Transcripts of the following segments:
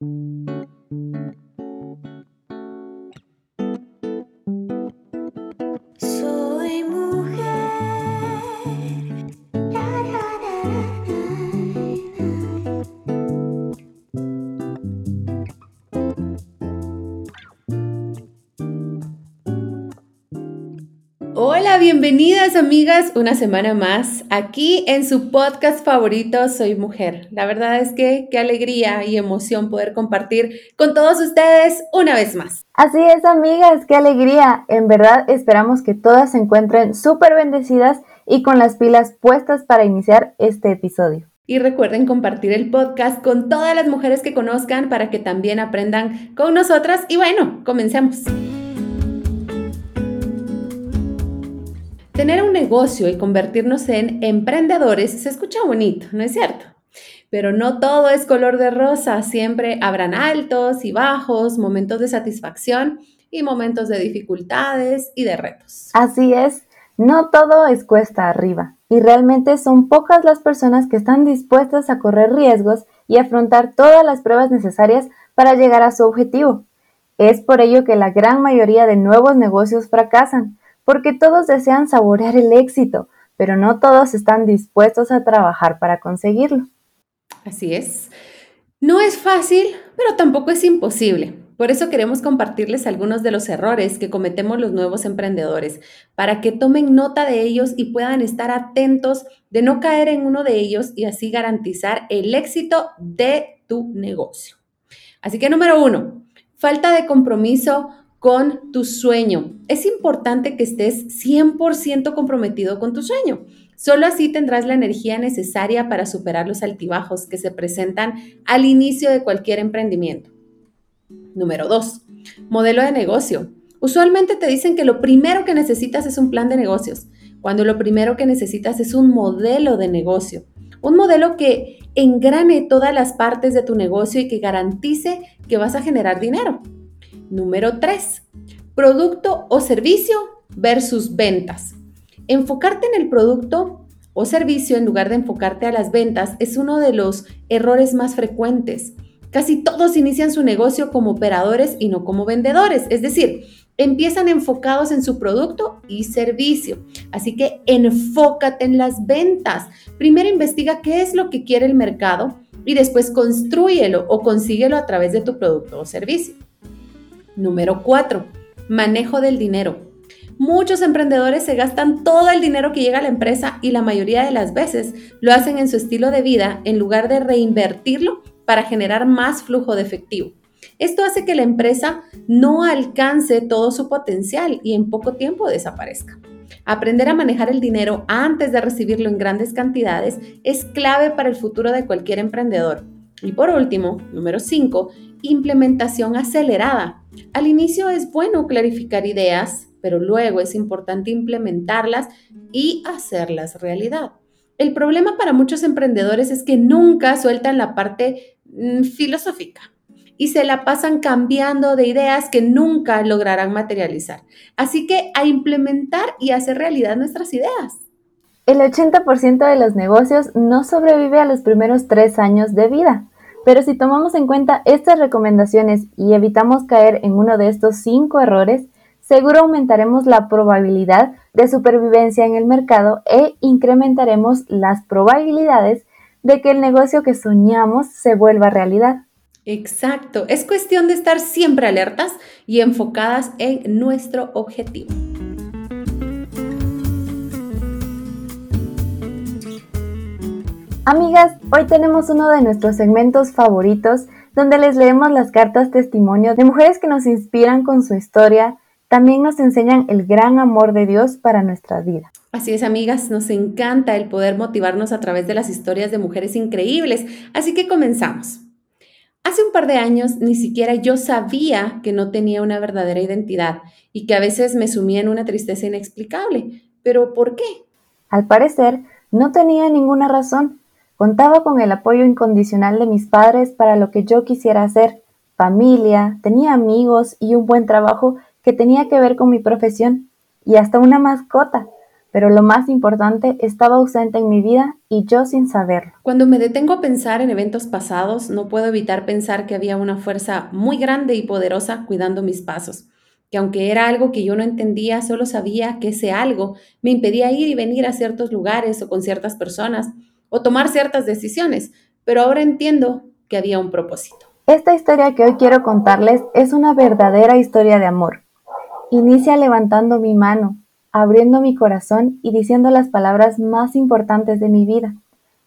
Thank you. Bienvenidas amigas una semana más aquí en su podcast favorito Soy Mujer. La verdad es que qué alegría y emoción poder compartir con todos ustedes una vez más. Así es amigas, qué alegría. En verdad esperamos que todas se encuentren súper bendecidas y con las pilas puestas para iniciar este episodio. Y recuerden compartir el podcast con todas las mujeres que conozcan para que también aprendan con nosotras. Y bueno, comencemos. Tener un negocio y convertirnos en emprendedores se escucha bonito, ¿no es cierto? Pero no todo es color de rosa, siempre habrán altos y bajos, momentos de satisfacción y momentos de dificultades y de retos. Así es, no todo es cuesta arriba y realmente son pocas las personas que están dispuestas a correr riesgos y afrontar todas las pruebas necesarias para llegar a su objetivo. Es por ello que la gran mayoría de nuevos negocios fracasan, porque todos desean saborear el éxito, pero no todos están dispuestos a trabajar para conseguirlo. Así es. No es fácil, pero tampoco es imposible. Por eso queremos compartirles algunos de los errores que cometemos los nuevos emprendedores, para que tomen nota de ellos y puedan estar atentos de no caer en uno de ellos y así garantizar el éxito de tu negocio. Así que número uno, falta de compromiso con tu sueño. Es importante que estés 100% comprometido con tu sueño. Solo así tendrás la energía necesaria para superar los altibajos que se presentan al inicio de cualquier emprendimiento. Número 2. Modelo de negocio. Usualmente te dicen que lo primero que necesitas es un plan de negocios, cuando lo primero que necesitas es un modelo de negocio. Un modelo que engrane todas las partes de tu negocio y que garantice que vas a generar dinero. Número 3. Producto o servicio versus ventas. Enfocarte en el producto o servicio en lugar de enfocarte a las ventas es uno de los errores más frecuentes. Casi todos inician su negocio como operadores y no como vendedores, es decir, empiezan enfocados en su producto y servicio. Así que enfócate en las ventas. Primero investiga qué es lo que quiere el mercado y después construyelo o consíguelo a través de tu producto o servicio. Número 4. Manejo del dinero. Muchos emprendedores se gastan todo el dinero que llega a la empresa y la mayoría de las veces lo hacen en su estilo de vida en lugar de reinvertirlo para generar más flujo de efectivo. Esto hace que la empresa no alcance todo su potencial y en poco tiempo desaparezca. Aprender a manejar el dinero antes de recibirlo en grandes cantidades es clave para el futuro de cualquier emprendedor. Y por último, número 5, implementación acelerada. Al inicio es bueno clarificar ideas, pero luego es importante implementarlas y hacerlas realidad. El problema para muchos emprendedores es que nunca sueltan la parte mm, filosófica y se la pasan cambiando de ideas que nunca lograrán materializar. Así que a implementar y hacer realidad nuestras ideas. El 80% de los negocios no sobrevive a los primeros tres años de vida. Pero si tomamos en cuenta estas recomendaciones y evitamos caer en uno de estos cinco errores, seguro aumentaremos la probabilidad de supervivencia en el mercado e incrementaremos las probabilidades de que el negocio que soñamos se vuelva realidad. Exacto, es cuestión de estar siempre alertas y enfocadas en nuestro objetivo. Amigas, hoy tenemos uno de nuestros segmentos favoritos donde les leemos las cartas testimonio de mujeres que nos inspiran con su historia, también nos enseñan el gran amor de Dios para nuestra vida. Así es, amigas, nos encanta el poder motivarnos a través de las historias de mujeres increíbles, así que comenzamos. Hace un par de años ni siquiera yo sabía que no tenía una verdadera identidad y que a veces me sumía en una tristeza inexplicable. ¿Pero por qué? Al parecer, no tenía ninguna razón. Contaba con el apoyo incondicional de mis padres para lo que yo quisiera hacer, familia, tenía amigos y un buen trabajo que tenía que ver con mi profesión, y hasta una mascota. pero lo más importante estaba ausente en mi vida y yo sin saberlo. Cuando me detengo a pensar en eventos pasados, no puedo evitar pensar que había una fuerza muy grande y poderosa cuidando mis pasos, que aunque era algo que yo no entendía, solo sabía que ese algo me impedía ir y venir a ciertos lugares o con ciertas personas o tomar ciertas decisiones, pero ahora entiendo que había un propósito. Esta historia que hoy quiero contarles es una verdadera historia de amor. Inicia levantando mi mano, abriendo mi corazón y diciendo las palabras más importantes de mi vida.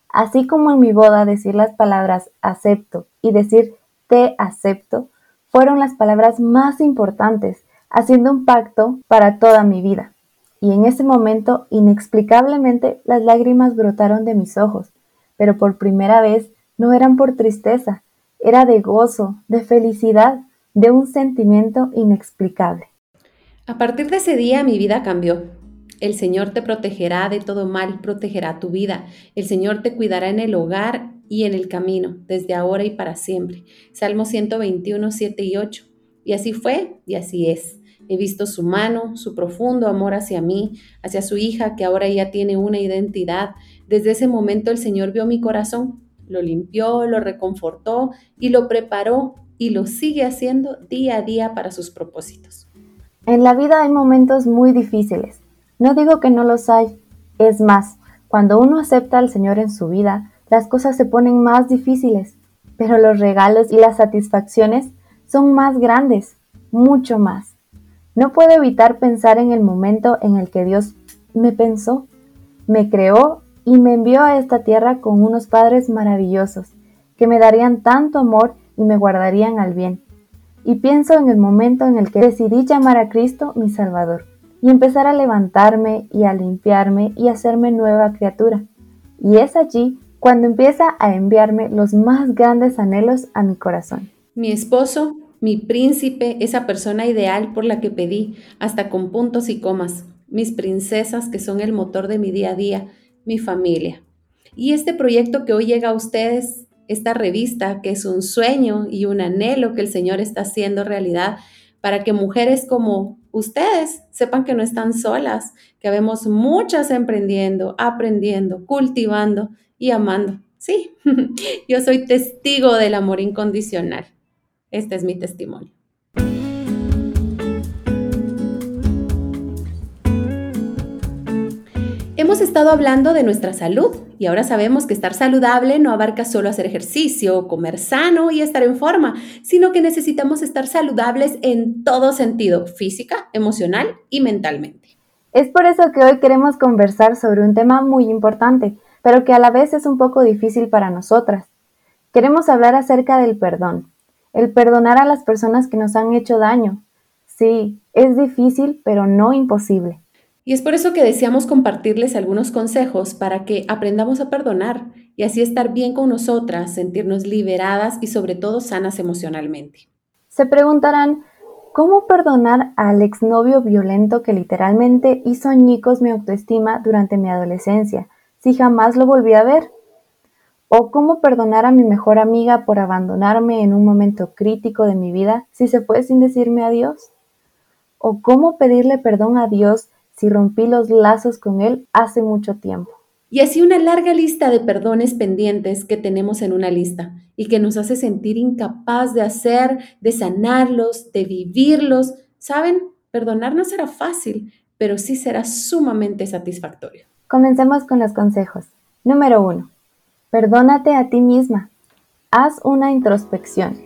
Así como en mi boda decir las palabras acepto y decir te acepto, fueron las palabras más importantes, haciendo un pacto para toda mi vida. Y en ese momento, inexplicablemente, las lágrimas brotaron de mis ojos, pero por primera vez no eran por tristeza, era de gozo, de felicidad, de un sentimiento inexplicable. A partir de ese día mi vida cambió. El Señor te protegerá de todo mal, protegerá tu vida. El Señor te cuidará en el hogar y en el camino, desde ahora y para siempre. Salmo 121, 7 y 8. Y así fue y así es. He visto su mano, su profundo amor hacia mí, hacia su hija que ahora ya tiene una identidad. Desde ese momento el Señor vio mi corazón, lo limpió, lo reconfortó y lo preparó y lo sigue haciendo día a día para sus propósitos. En la vida hay momentos muy difíciles. No digo que no los hay. Es más, cuando uno acepta al Señor en su vida, las cosas se ponen más difíciles, pero los regalos y las satisfacciones son más grandes, mucho más. No puedo evitar pensar en el momento en el que Dios me pensó, me creó y me envió a esta tierra con unos padres maravillosos, que me darían tanto amor y me guardarían al bien y pienso en el momento en el que decidí llamar a Cristo mi Salvador y empezar a levantarme y a limpiarme y hacerme nueva criatura. Y es allí cuando empieza a enviarme los más grandes anhelos a mi corazón. Mi esposo, mi príncipe, esa persona ideal por la que pedí, hasta con puntos y comas, mis princesas que son el motor de mi día a día, mi familia. Y este proyecto que hoy llega a ustedes esta revista, que es un sueño y un anhelo que el Señor está haciendo realidad para que mujeres como ustedes sepan que no están solas, que vemos muchas emprendiendo, aprendiendo, cultivando y amando. Sí, yo soy testigo del amor incondicional. Este es mi testimonio. Hemos estado hablando de nuestra salud y ahora sabemos que estar saludable no abarca solo hacer ejercicio, comer sano y estar en forma, sino que necesitamos estar saludables en todo sentido, física, emocional y mentalmente. Es por eso que hoy queremos conversar sobre un tema muy importante, pero que a la vez es un poco difícil para nosotras. Queremos hablar acerca del perdón, el perdonar a las personas que nos han hecho daño. Sí, es difícil, pero no imposible. Y es por eso que deseamos compartirles algunos consejos para que aprendamos a perdonar y así estar bien con nosotras, sentirnos liberadas y sobre todo sanas emocionalmente. Se preguntarán, ¿cómo perdonar al exnovio violento que literalmente hizo añicos mi autoestima durante mi adolescencia, si jamás lo volví a ver? ¿O cómo perdonar a mi mejor amiga por abandonarme en un momento crítico de mi vida si se fue sin decirme adiós? ¿O cómo pedirle perdón a Dios si rompí los lazos con Él hace mucho tiempo. Y así una larga lista de perdones pendientes que tenemos en una lista y que nos hace sentir incapaz de hacer, de sanarlos, de vivirlos. ¿Saben? Perdonar no será fácil, pero sí será sumamente satisfactorio. Comencemos con los consejos. Número uno. Perdónate a ti misma. Haz una introspección.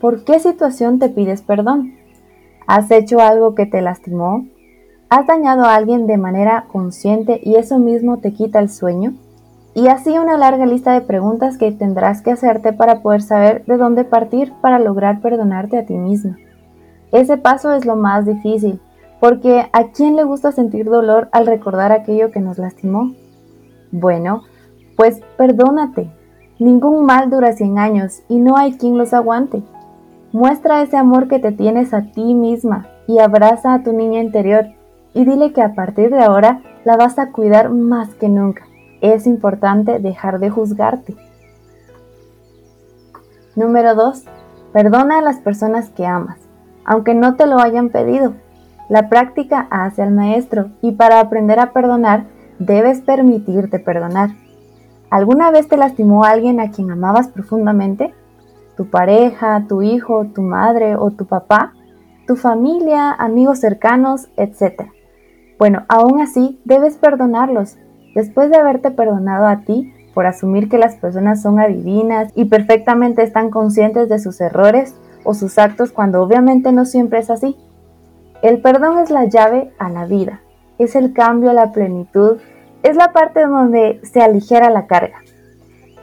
¿Por qué situación te pides perdón? ¿Has hecho algo que te lastimó? ¿Has dañado a alguien de manera consciente y eso mismo te quita el sueño? Y así una larga lista de preguntas que tendrás que hacerte para poder saber de dónde partir para lograr perdonarte a ti misma. Ese paso es lo más difícil, porque ¿a quién le gusta sentir dolor al recordar aquello que nos lastimó? Bueno, pues perdónate. Ningún mal dura 100 años y no hay quien los aguante. Muestra ese amor que te tienes a ti misma y abraza a tu niña interior y dile que a partir de ahora la vas a cuidar más que nunca. Es importante dejar de juzgarte. Número 2. Perdona a las personas que amas, aunque no te lo hayan pedido. La práctica hace al maestro y para aprender a perdonar debes permitirte perdonar. ¿Alguna vez te lastimó alguien a quien amabas profundamente? ¿Tu pareja, tu hijo, tu madre o tu papá? ¿Tu familia, amigos cercanos, etcétera? Bueno, aún así debes perdonarlos. Después de haberte perdonado a ti por asumir que las personas son adivinas y perfectamente están conscientes de sus errores o sus actos cuando obviamente no siempre es así. El perdón es la llave a la vida, es el cambio a la plenitud es la parte donde se aligera la carga.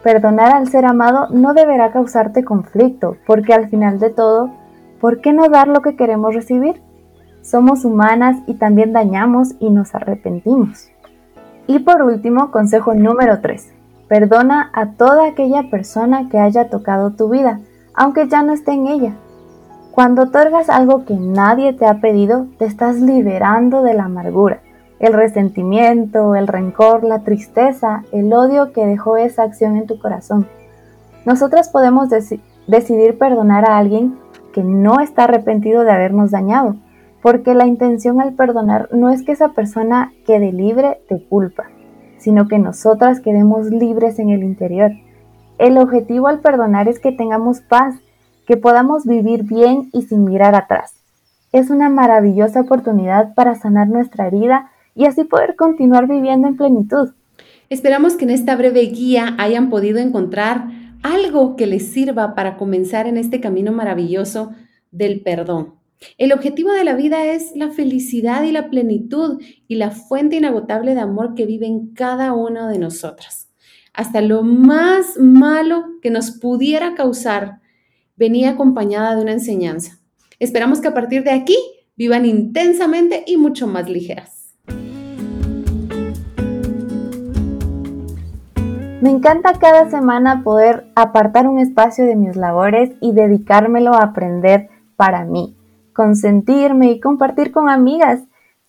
Perdonar al ser amado no deberá causarte conflicto, porque al final de todo, ¿por qué no dar lo que queremos recibir? Somos humanas y también dañamos y nos arrepentimos. Y por último, consejo número 3. Perdona a toda aquella persona que haya tocado tu vida, aunque ya no esté en ella. Cuando otorgas algo que nadie te ha pedido, te estás liberando de la amargura el resentimiento, el rencor, la tristeza, el odio que dejó esa acción en tu corazón. Nosotras podemos decidir perdonar a alguien que no está arrepentido de habernos dañado, porque la intención al perdonar no es que esa persona quede libre de culpa, sino que nosotras quedemos libres en el interior. El objetivo al perdonar es que tengamos paz, que podamos vivir bien y sin mirar atrás. Es una maravillosa oportunidad para sanar nuestra herida y así poder continuar viviendo en plenitud. Esperamos que en esta breve guía hayan podido encontrar algo que les sirva para comenzar en este camino maravilloso del perdón. El objetivo de la vida es la felicidad y la plenitud y la fuente inagotable de amor que vive en cada uno de nosotras. Hasta lo más malo que nos pudiera causar venía acompañada de una enseñanza. Esperamos que a partir de aquí vivan intensamente y mucho más ligeras. Me encanta cada semana poder apartar un espacio de mis labores y dedicármelo a aprender para mí, consentirme y compartir con amigas.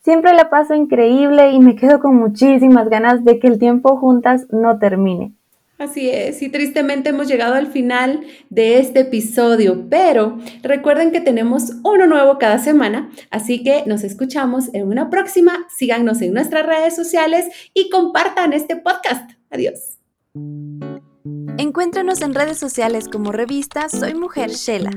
Siempre la paso increíble y me quedo con muchísimas ganas de que el tiempo juntas no termine. Así es, y tristemente hemos llegado al final de este episodio, pero recuerden que tenemos uno nuevo cada semana, así que nos escuchamos en una próxima. Síganos en nuestras redes sociales y compartan este podcast. Adiós. Encuéntranos en redes sociales como revista Soy Mujer Shela.